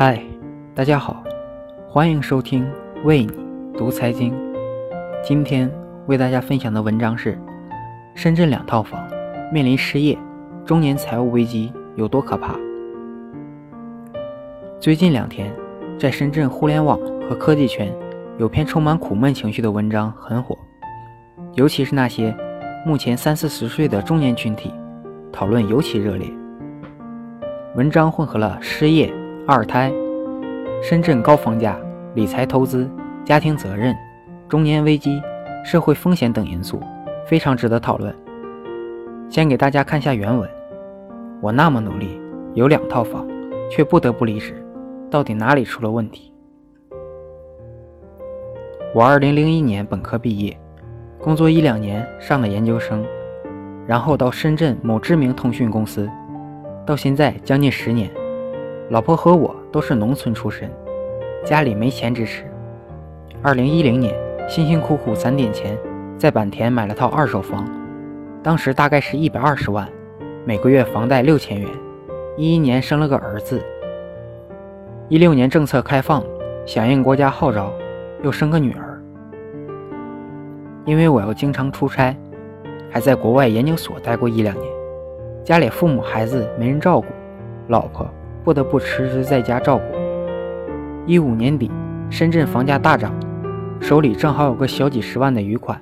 嗨，大家好，欢迎收听为你读财经。今天为大家分享的文章是：深圳两套房面临失业，中年财务危机有多可怕？最近两天，在深圳互联网和科技圈，有篇充满苦闷情绪的文章很火，尤其是那些目前三四十岁的中年群体，讨论尤其热烈。文章混合了失业。二胎、深圳高房价、理财投资、家庭责任、中年危机、社会风险等因素，非常值得讨论。先给大家看下原文：我那么努力，有两套房，却不得不离职，到底哪里出了问题？我二零零一年本科毕业，工作一两年上了研究生，然后到深圳某知名通讯公司，到现在将近十年。老婆和我都是农村出身，家里没钱支持。二零一零年，辛辛苦苦攒点钱，在坂田买了套二手房，当时大概是一百二十万，每个月房贷六千元。一一年生了个儿子。一六年政策开放，响应国家号召，又生个女儿。因为我要经常出差，还在国外研究所待过一两年，家里父母孩子没人照顾，老婆。不得不辞职在家照顾。一五年底，深圳房价大涨，手里正好有个小几十万的余款，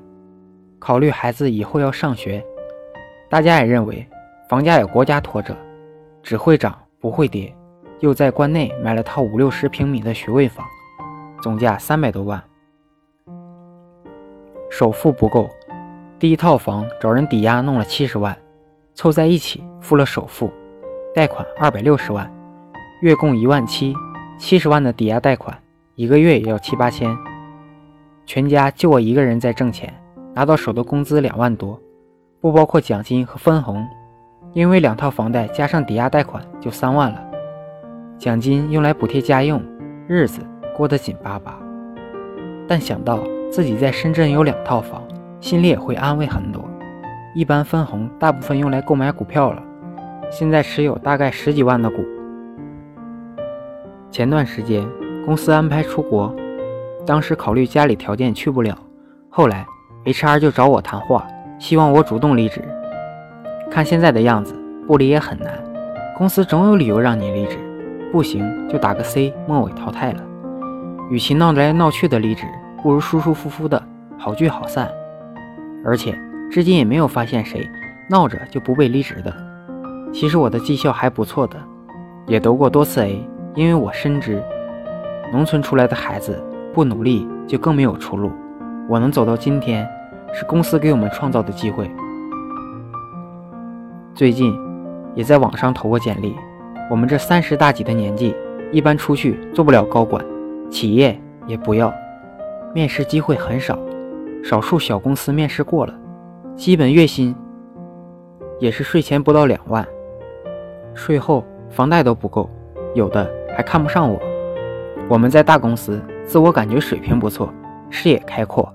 考虑孩子以后要上学，大家也认为房价有国家拖着，只会涨不会跌，又在关内买了套五六十平米的学位房，总价三百多万，首付不够，第一套房找人抵押弄了七十万，凑在一起付了首付，贷款二百六十万。月供一万七，七十万的抵押贷款，一个月也要七八千。全家就我一个人在挣钱，拿到手的工资两万多，不包括奖金和分红。因为两套房贷加上抵押贷款就三万了，奖金用来补贴家用，日子过得紧巴巴。但想到自己在深圳有两套房，心里也会安慰很多。一般分红大部分用来购买股票了，现在持有大概十几万的股。前段时间公司安排出国，当时考虑家里条件去不了，后来 HR 就找我谈话，希望我主动离职。看现在的样子，不离也很难，公司总有理由让你离职，不行就打个 C，末尾淘汰了。与其闹来闹去的离职，不如舒舒服服的好聚好散。而且至今也没有发现谁闹着就不被离职的。其实我的绩效还不错的，也得过多次 A。因为我深知，农村出来的孩子不努力就更没有出路。我能走到今天，是公司给我们创造的机会。最近也在网上投过简历。我们这三十大几的年纪，一般出去做不了高管，企业也不要，面试机会很少。少数小公司面试过了，基本月薪也是税前不到两万，税后房贷都不够，有的。还看不上我。我们在大公司，自我感觉水平不错，视野开阔，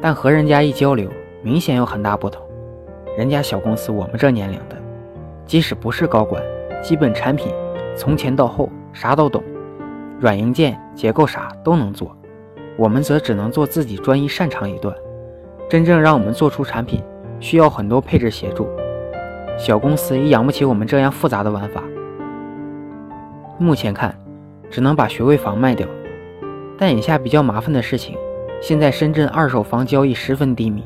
但和人家一交流，明显有很大不同。人家小公司，我们这年龄的，即使不是高管，基本产品从前到后啥都懂，软硬件、结构啥都能做。我们则只能做自己专一擅长一段。真正让我们做出产品，需要很多配置协助。小公司也养不起我们这样复杂的玩法。目前看，只能把学位房卖掉。但眼下比较麻烦的事情，现在深圳二手房交易十分低迷，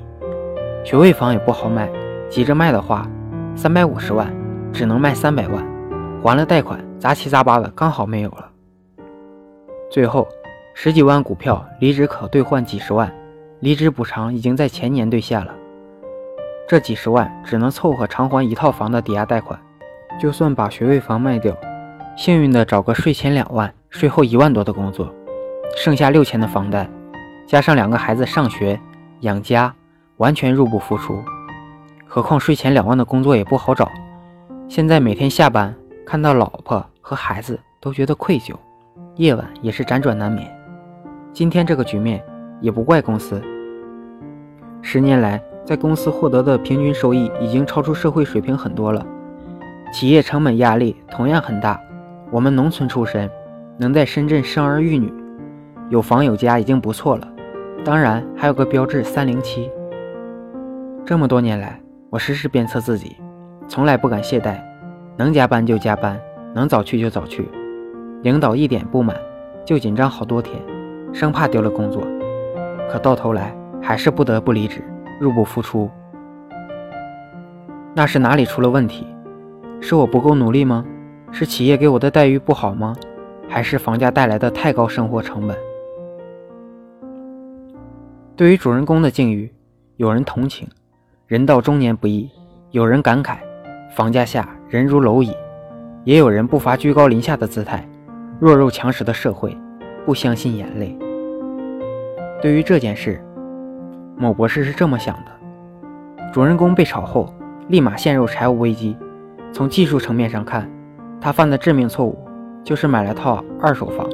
学位房也不好卖。急着卖的话，三百五十万只能卖三百万，还了贷款，杂七杂八的刚好没有了。最后十几万股票离职可兑换几十万，离职补偿已经在前年兑现了，这几十万只能凑合偿还一套房的抵押贷款。就算把学位房卖掉。幸运的找个税前两万、税后一万多的工作，剩下六千的房贷，加上两个孩子上学养家，完全入不敷出。何况税前两万的工作也不好找。现在每天下班看到老婆和孩子都觉得愧疚，夜晚也是辗转难眠。今天这个局面也不怪公司。十年来，在公司获得的平均收益已经超出社会水平很多了，企业成本压力同样很大。我们农村出身，能在深圳生儿育女，有房有家已经不错了。当然还有个标致三零七。这么多年来，我时时鞭策自己，从来不敢懈怠，能加班就加班，能早去就早去。领导一点不满，就紧张好多天，生怕丢了工作。可到头来还是不得不离职，入不敷出。那是哪里出了问题？是我不够努力吗？是企业给我的待遇不好吗？还是房价带来的太高生活成本？对于主人公的境遇，有人同情，人到中年不易；有人感慨，房价下人如蝼蚁；也有人不乏居高临下的姿态，弱肉强食的社会，不相信眼泪。对于这件事，某博士是这么想的：主人公被炒后，立马陷入财务危机。从技术层面上看，他犯的致命错误就是买了套二手房，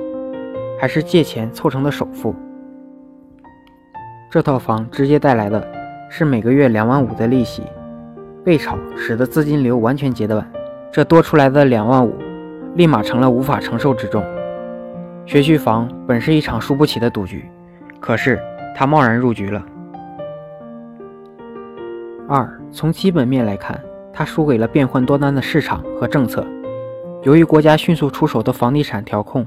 还是借钱凑成的首付。这套房直接带来的是每个月两万五的利息，被炒使得资金流完全截断，这多出来的两万五立马成了无法承受之重。学区房本是一场输不起的赌局，可是他贸然入局了。二，从基本面来看。他输给了变幻多端的市场和政策。由于国家迅速出手的房地产调控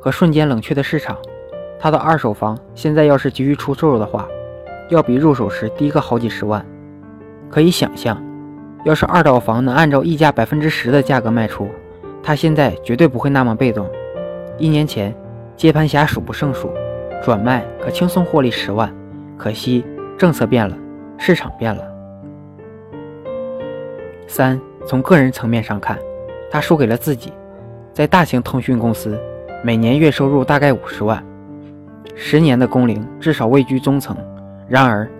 和瞬间冷却的市场，他的二手房现在要是急于出售的话，要比入手时低个好几十万。可以想象，要是二套房能按照溢价百分之十的价格卖出，他现在绝对不会那么被动。一年前，接盘侠数不胜数，转卖可轻松获利十万。可惜政策变了，市场变了。三，从个人层面上看，他输给了自己。在大型通讯公司，每年月收入大概五十万，十年的工龄至少位居中层。然而，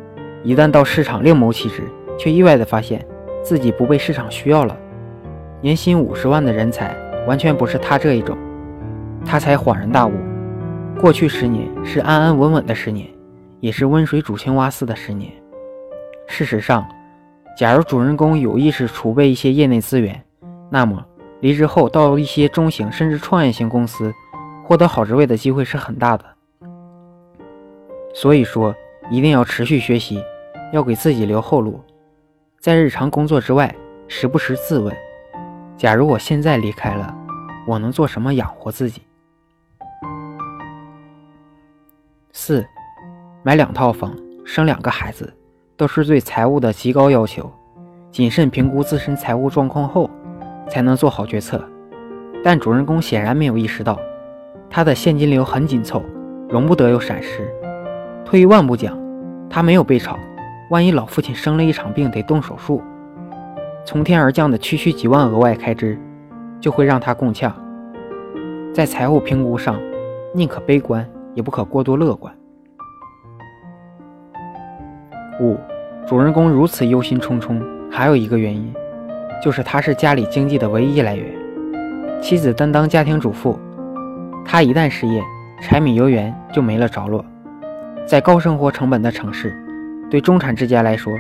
一旦到市场另谋其职，却意外地发现自己不被市场需要了。年薪五十万的人才完全不是他这一种。他才恍然大悟，过去十年是安安稳稳的十年，也是温水煮青蛙似的十年。事实上。假如主人公有意识储备一些业内资源，那么离职后到一些中型甚至创业型公司获得好职位的机会是很大的。所以说，一定要持续学习，要给自己留后路。在日常工作之外，时不时自问：假如我现在离开了，我能做什么养活自己？四，买两套房，生两个孩子。都是对财务的极高要求，谨慎评估自身财务状况后，才能做好决策。但主人公显然没有意识到，他的现金流很紧凑，容不得有闪失。退一万步讲，他没有被炒，万一老父亲生了一场病得动手术，从天而降的区区几万额外开支，就会让他共呛。在财务评估上，宁可悲观，也不可过多乐观。五，主人公如此忧心忡忡，还有一个原因，就是他是家里经济的唯一来源。妻子担当家庭主妇，他一旦失业，柴米油盐就没了着落。在高生活成本的城市，对中产之家来说，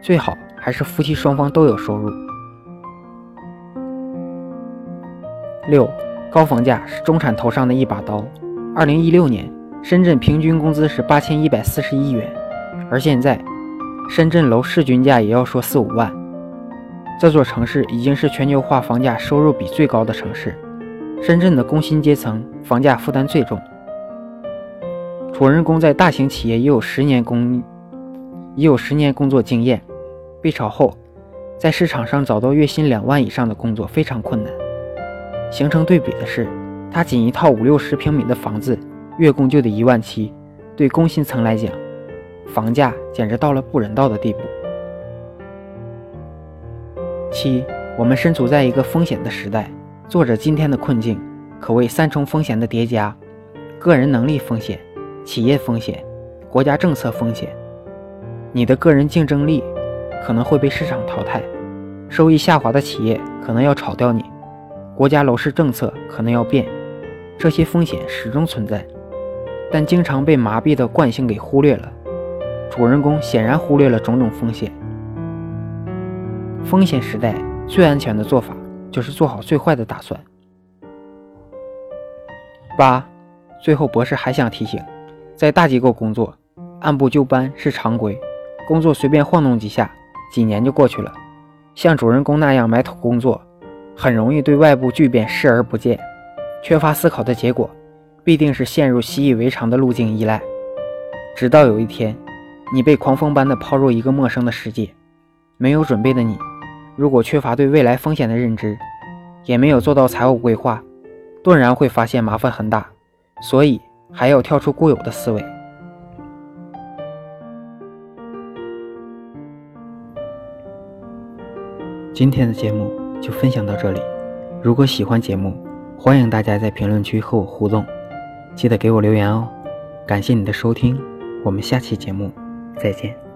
最好还是夫妻双方都有收入。六，高房价是中产头上的一把刀。二零一六年，深圳平均工资是八千一百四十一元。而现在，深圳楼市均价也要说四五万。这座城市已经是全球化房价收入比最高的城市。深圳的工薪阶层房价负担最重。主人公在大型企业也有十年工，已有十年工作经验。被炒后，在市场上找到月薪两万以上的工作非常困难。形成对比的是，他仅一套五六十平米的房子，月供就得一万七。对工薪层来讲，房价简直到了不人道的地步。七，我们身处在一个风险的时代，作者今天的困境可谓三重风险的叠加：个人能力风险、企业风险、国家政策风险。你的个人竞争力可能会被市场淘汰，收益下滑的企业可能要炒掉你，国家楼市政策可能要变。这些风险始终存在，但经常被麻痹的惯性给忽略了。主人公显然忽略了种种风险。风险时代最安全的做法就是做好最坏的打算。八，最后博士还想提醒，在大机构工作，按部就班是常规，工作随便晃动几下，几年就过去了。像主人公那样埋头工作，很容易对外部巨变视而不见，缺乏思考的结果，必定是陷入习以为常的路径依赖。直到有一天，你被狂风般的抛入一个陌生的世界，没有准备的你，如果缺乏对未来风险的认知，也没有做到财务规划，顿然会发现麻烦很大，所以还要跳出固有的思维。今天的节目就分享到这里，如果喜欢节目，欢迎大家在评论区和我互动，记得给我留言哦。感谢你的收听，我们下期节目再见。